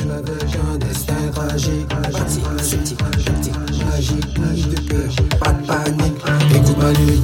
avec un destin tragique. Pratique, sceptique, pratique, magique, de peur, pas de panique. Écoute ma nuit,